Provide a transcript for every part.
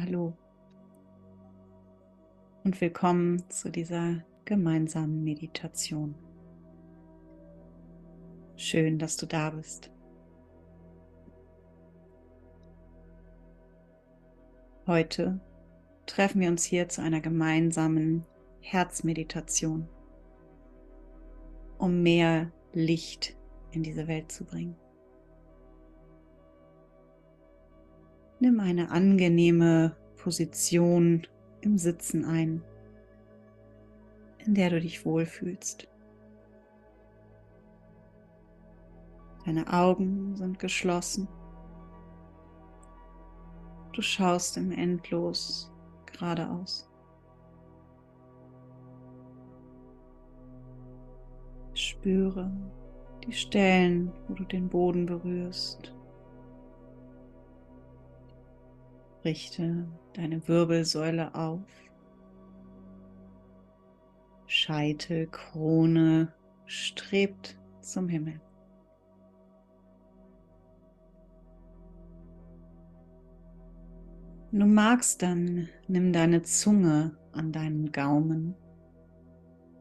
Hallo und willkommen zu dieser gemeinsamen Meditation. Schön, dass du da bist. Heute treffen wir uns hier zu einer gemeinsamen Herzmeditation, um mehr Licht in diese Welt zu bringen. Nimm eine angenehme Position im Sitzen ein, in der du dich wohlfühlst. Deine Augen sind geschlossen. Du schaust im Endlos geradeaus. Spüre die Stellen, wo du den Boden berührst. Richte deine Wirbelsäule auf. Scheitel, Krone strebt zum Himmel. Wenn du magst, dann nimm deine Zunge an deinen Gaumen.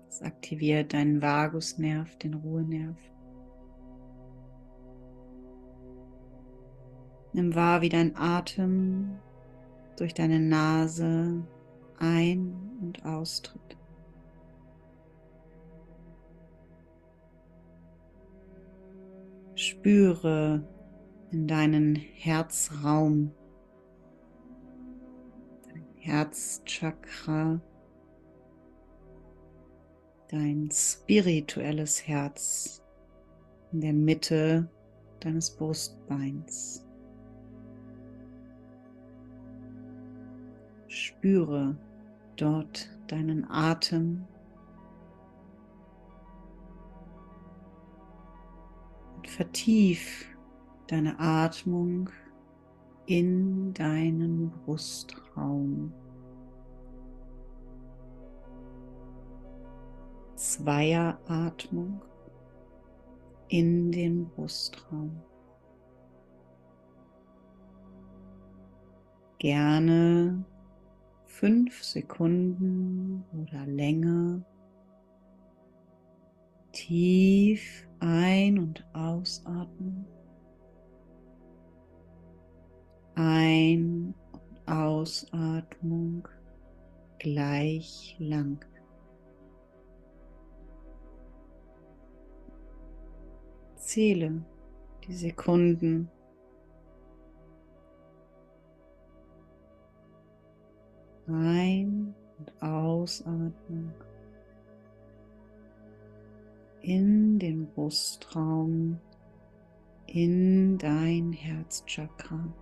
Das aktiviert deinen Vagusnerv, den Ruhenerv. Nimm wahr, wie dein Atem durch deine Nase ein- und austritt. Spüre in deinen Herzraum, dein Herzchakra, dein spirituelles Herz in der Mitte deines Brustbeins. Spüre dort deinen Atem. Und vertief deine Atmung in deinen Brustraum. Zweieratmung in den Brustraum. Gerne fünf Sekunden oder länger tief ein- und ausatmen. Ein- und Ausatmung gleich lang. Zähle die Sekunden Ein- und Ausatmung in den Brustraum, in dein Herzchakra.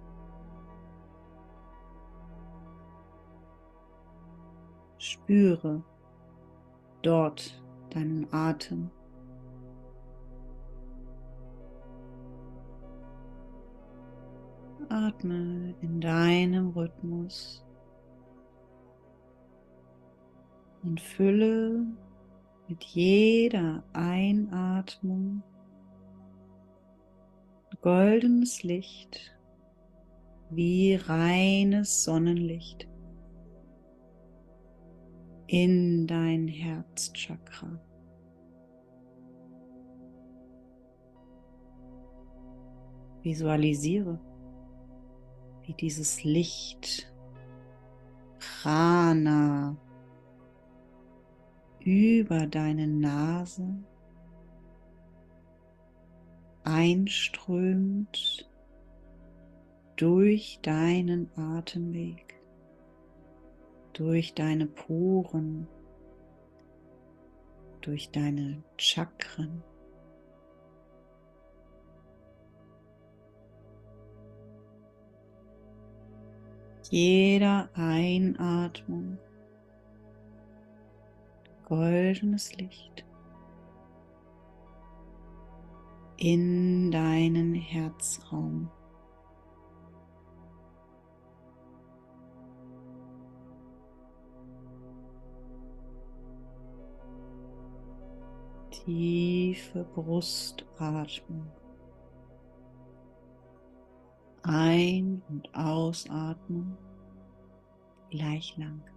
Spüre dort deinen Atem. Atme in deinem Rhythmus und fülle mit jeder Einatmung goldenes Licht wie reines Sonnenlicht in dein Herzchakra. Visualisiere, wie dieses Licht Prana über deine Nase einströmt durch deinen Atemweg, durch deine Poren, durch deine Chakren. Jeder Einatmung goldenes Licht in deinen Herzraum. Tiefe Brustatmung. Ein- und Ausatmung gleich lang.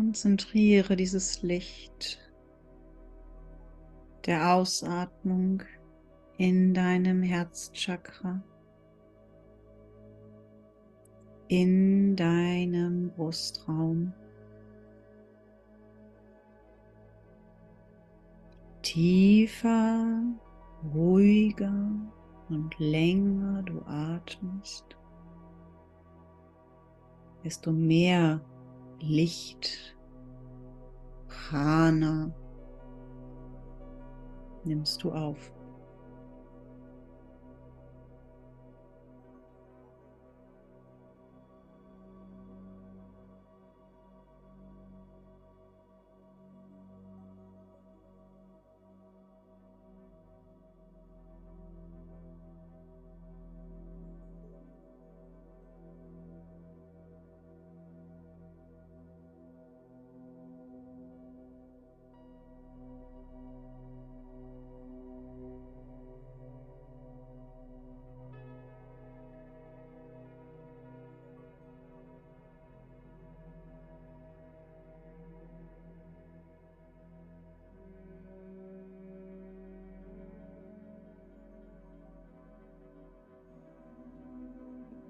Konzentriere dieses Licht der Ausatmung in deinem Herzchakra, in deinem Brustraum. Tiefer, ruhiger und länger du atmest, desto mehr Licht, Prana nimmst du auf.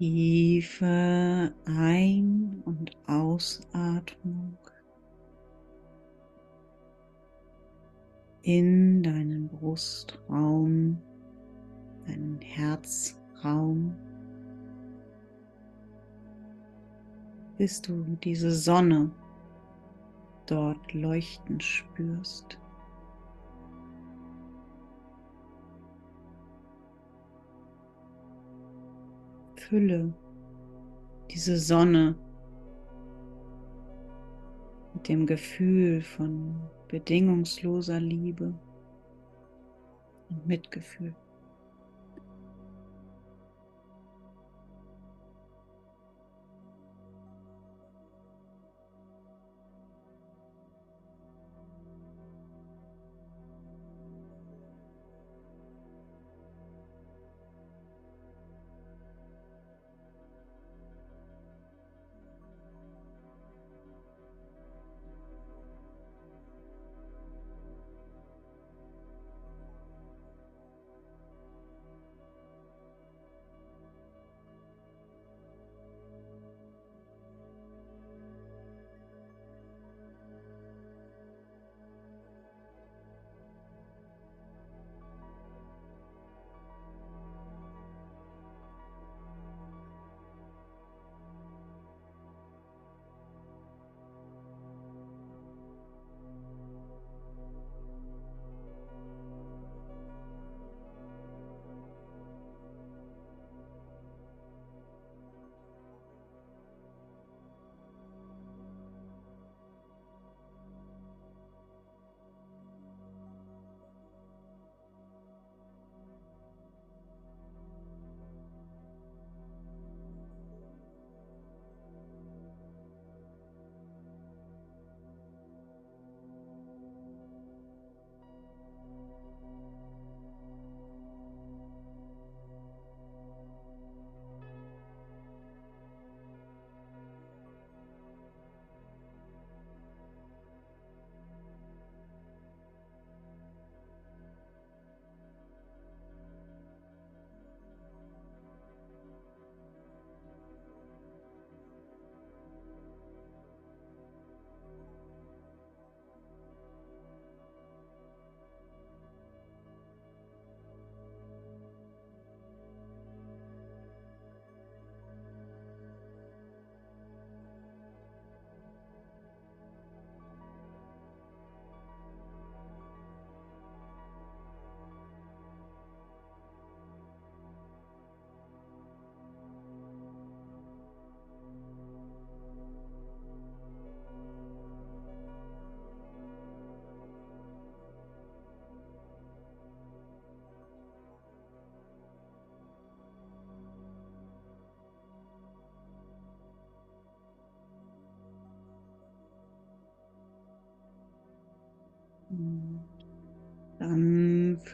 Tiefe Ein- und Ausatmung in deinen Brustraum, deinen Herzraum, bis du diese Sonne dort leuchten spürst. Fülle, diese Sonne mit dem Gefühl von bedingungsloser Liebe und Mitgefühl.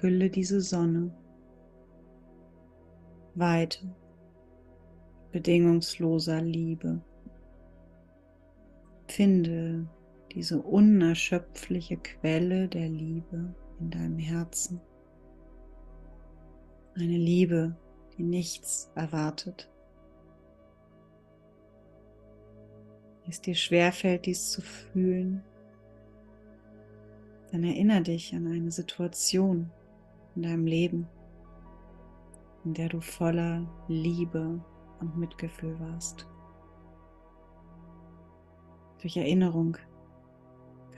Fülle diese Sonne weiter, bedingungsloser Liebe. Finde diese unerschöpfliche Quelle der Liebe in deinem Herzen. Eine Liebe, die nichts erwartet. Es dir schwerfällt, dies zu fühlen, dann erinnere dich an eine Situation in deinem Leben, in der du voller Liebe und Mitgefühl warst. Durch Erinnerung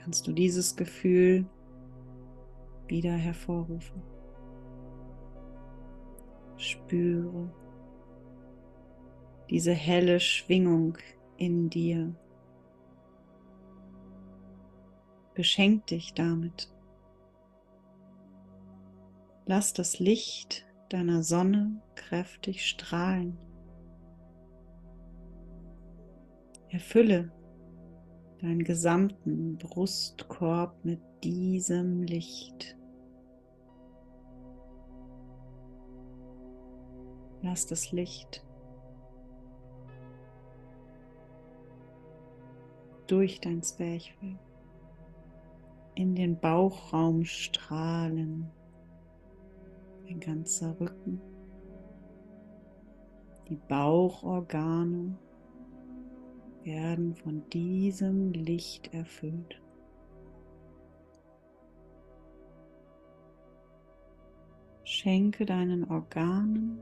kannst du dieses Gefühl wieder hervorrufen. Spüre diese helle Schwingung in dir. Beschenk dich damit. Lass das Licht deiner Sonne kräftig strahlen. Erfülle deinen gesamten Brustkorb mit diesem Licht. Lass das Licht durch dein Zwerchfell in den Bauchraum strahlen, dein ganzer Rücken, die Bauchorgane werden von diesem Licht erfüllt. Schenke deinen Organen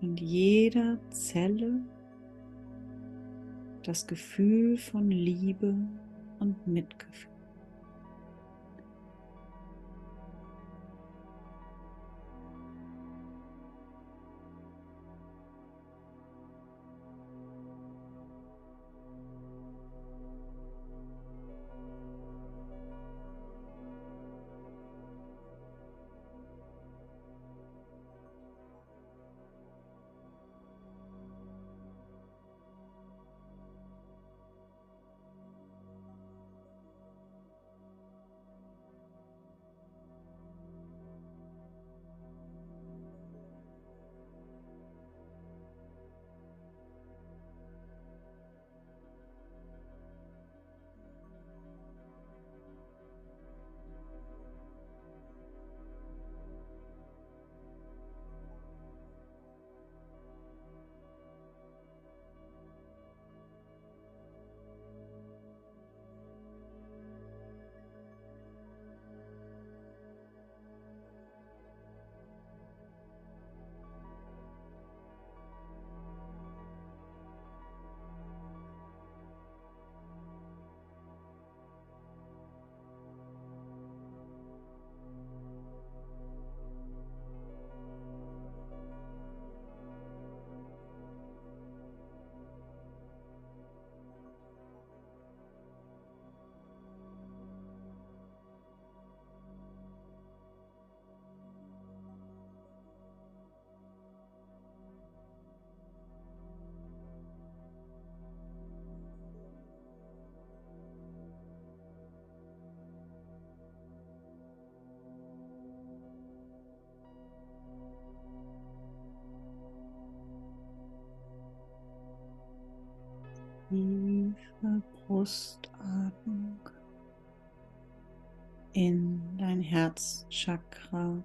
und jeder Zelle das Gefühl von Liebe und Mitgefühl. Tiefe Brustatmung in dein Herzchakra.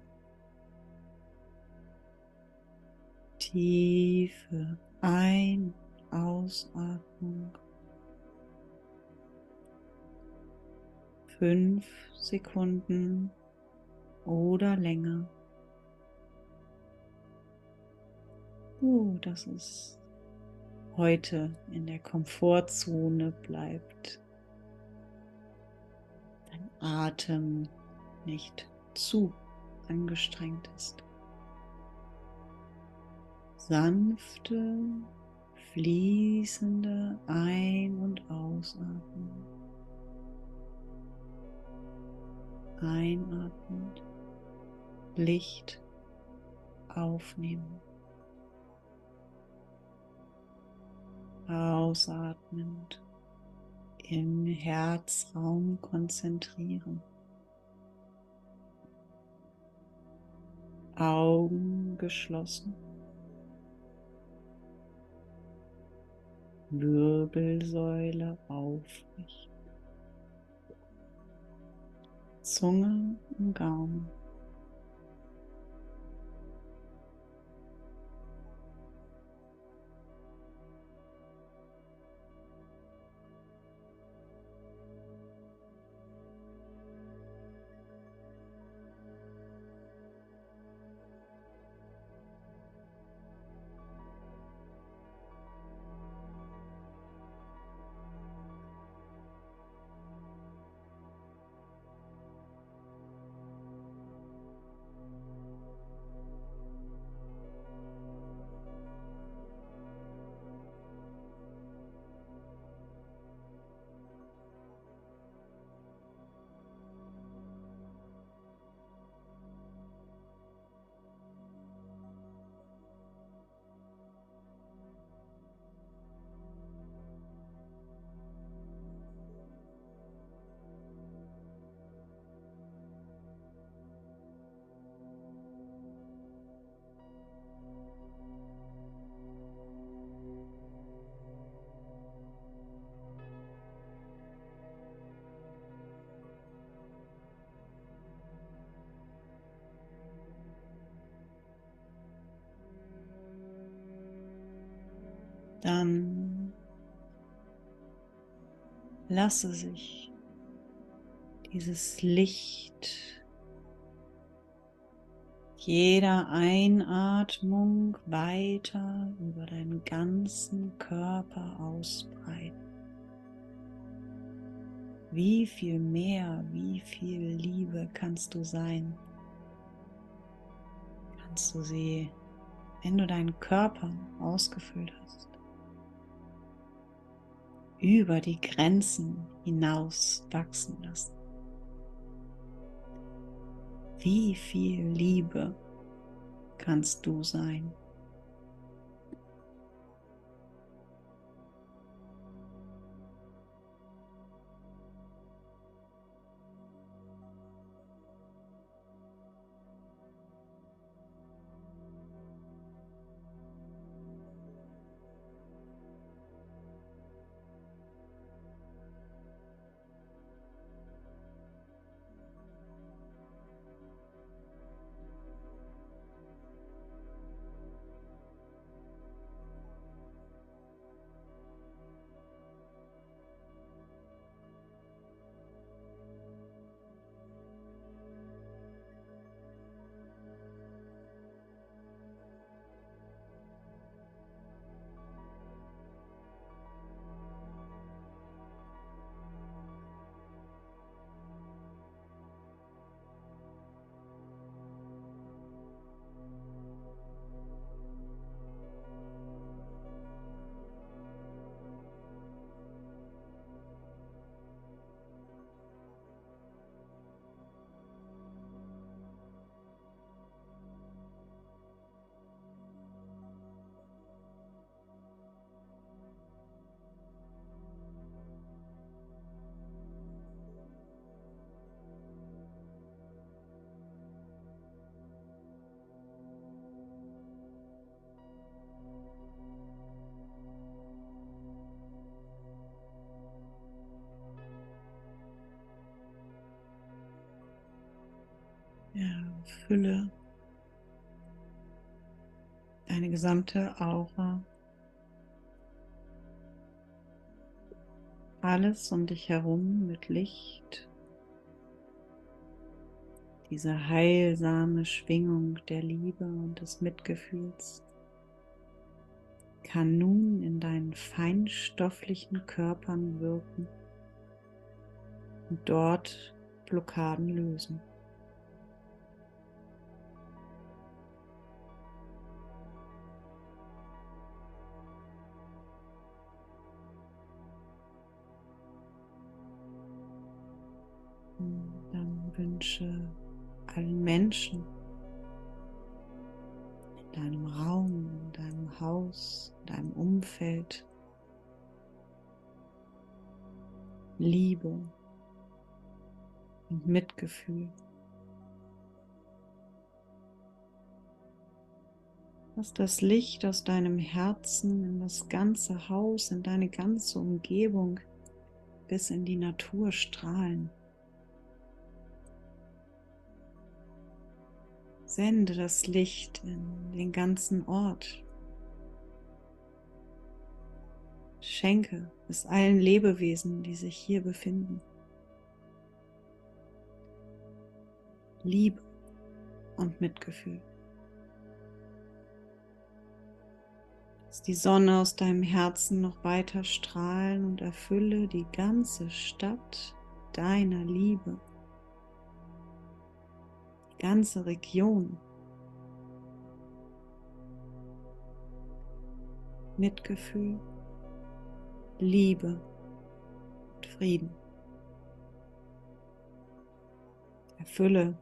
Tiefe Ein- Ausatmung. Fünf Sekunden oder länger. Oh, das ist heute in der Komfortzone bleibt, dein Atem nicht zu angestrengt ist. Sanfte, fließende Ein- und Ausatmung. Einatmend, Licht aufnehmen. Ausatmend im Herzraum konzentrieren. Augen geschlossen. Wirbelsäule aufrecht. Zunge im Gaumen. Dann lasse sich dieses Licht jeder Einatmung weiter über deinen ganzen Körper ausbreiten. Wie viel mehr, wie viel Liebe kannst du sein? Kannst du sie, wenn du deinen Körper ausgefüllt hast, über die Grenzen hinaus wachsen lassen. Wie viel Liebe kannst du sein? Fülle deine gesamte Aura. Alles um dich herum mit Licht. Diese heilsame Schwingung der Liebe und des Mitgefühls kann nun in deinen feinstofflichen Körpern wirken und dort Blockaden lösen. Wünsche allen Menschen in deinem Raum, in deinem Haus, in deinem Umfeld Liebe und Mitgefühl. Lass das Licht aus deinem Herzen in das ganze Haus, in deine ganze Umgebung bis in die Natur strahlen. Sende das Licht in den ganzen Ort. Schenke es allen Lebewesen, die sich hier befinden. Liebe und Mitgefühl. Lass die Sonne aus deinem Herzen noch weiter strahlen und erfülle die ganze Stadt deiner Liebe ganze Region. Mitgefühl, Liebe und Frieden. Erfülle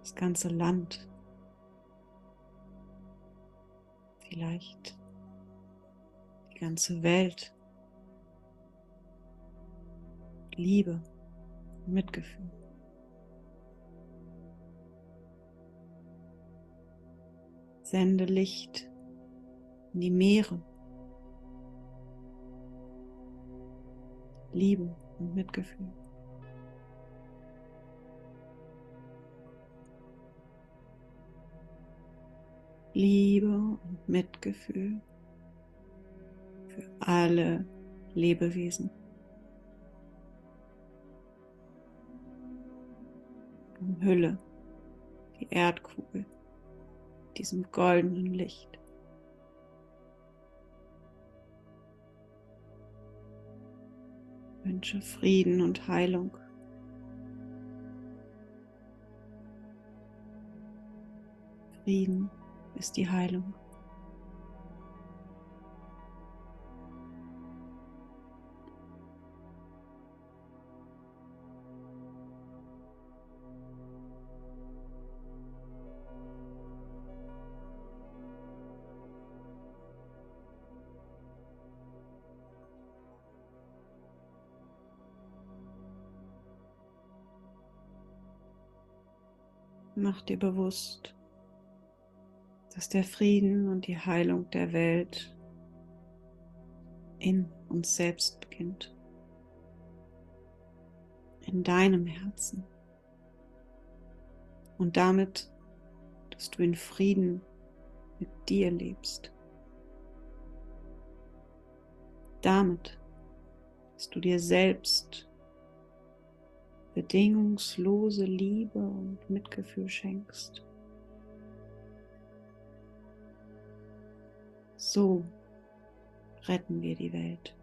das ganze Land. Vielleicht die ganze Welt. Liebe Mitgefühl. Sende Licht in die Meere. Liebe und Mitgefühl. Liebe und Mitgefühl für alle Lebewesen. Umhülle die Erdkugel diesem goldenen Licht. wünsche Frieden und Heilung. Frieden ist die Heilung. Mach dir bewusst, dass der Frieden und die Heilung der Welt in uns selbst beginnt. In deinem Herzen. Und damit, dass du in Frieden mit dir lebst. Damit, dass du dir selbst bedingungslose Liebe und Mitgefühl schenkst. So retten wir die Welt.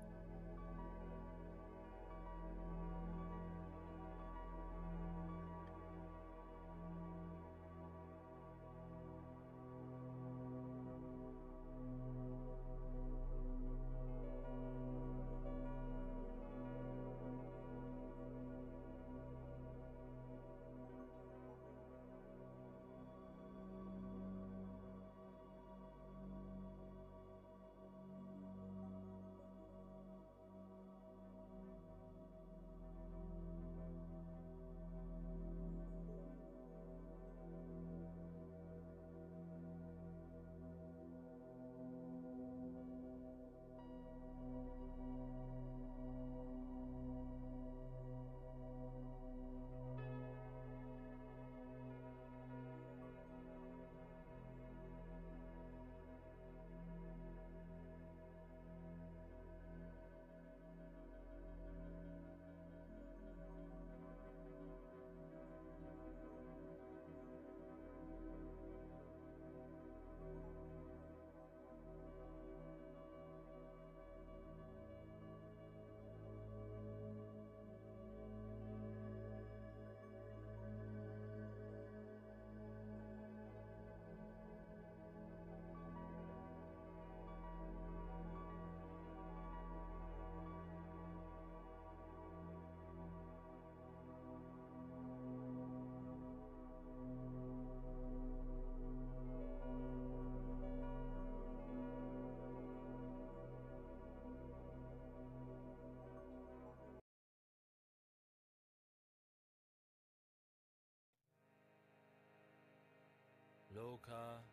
Loka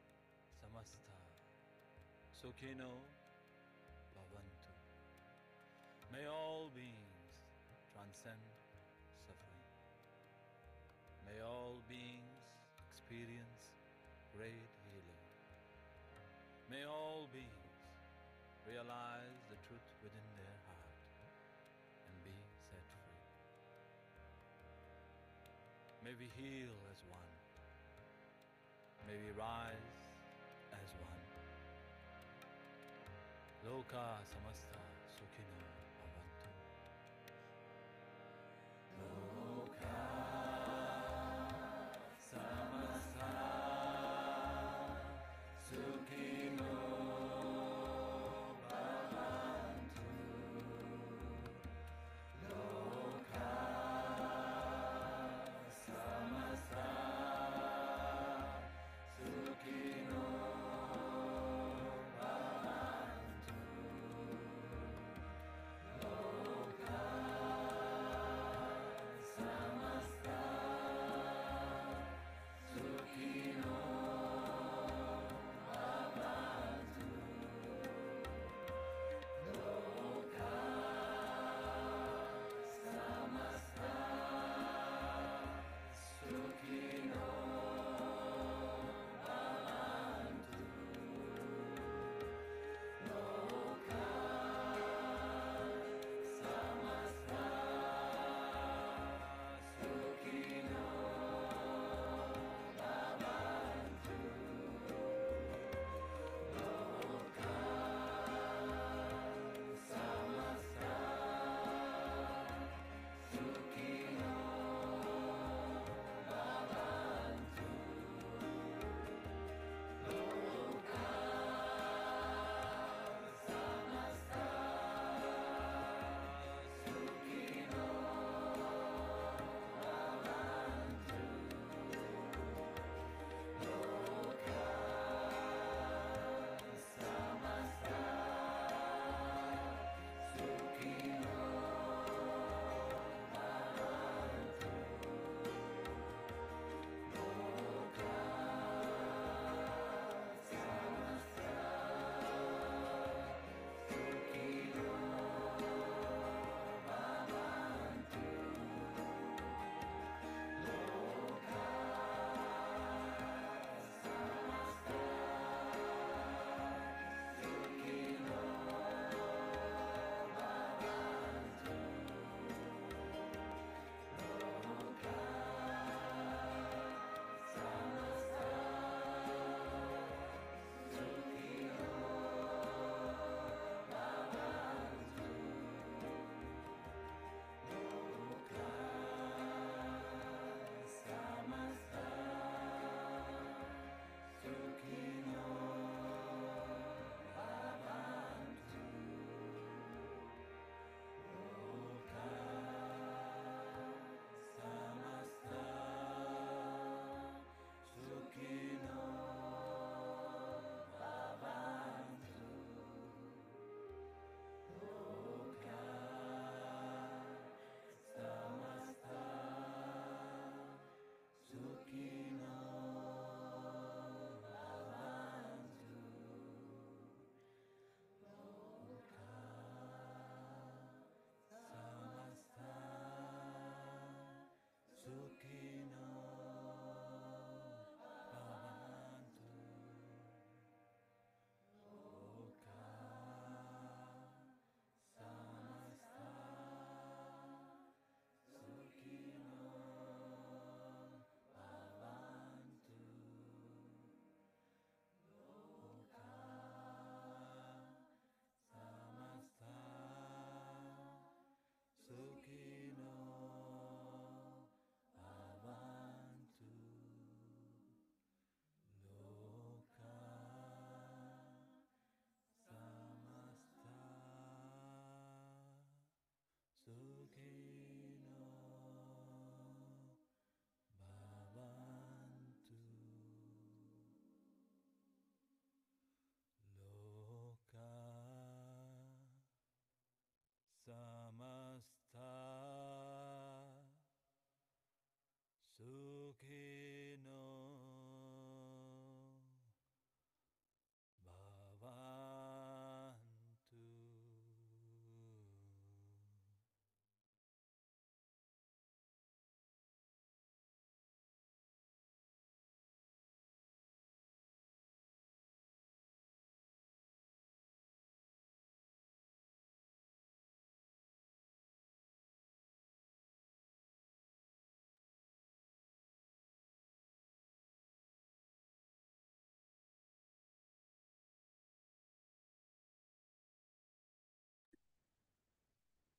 samasta sukhino bhavantu. May all beings transcend suffering. May all beings experience great healing. May all beings realize the truth within their heart and be set free. May we heal. May we rise as one. Loka samasta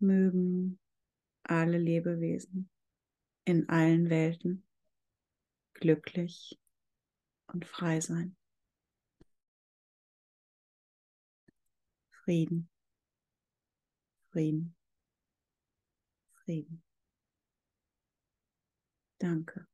mögen alle Lebewesen in allen Welten glücklich und frei sein. Frieden, Frieden, Frieden. Danke.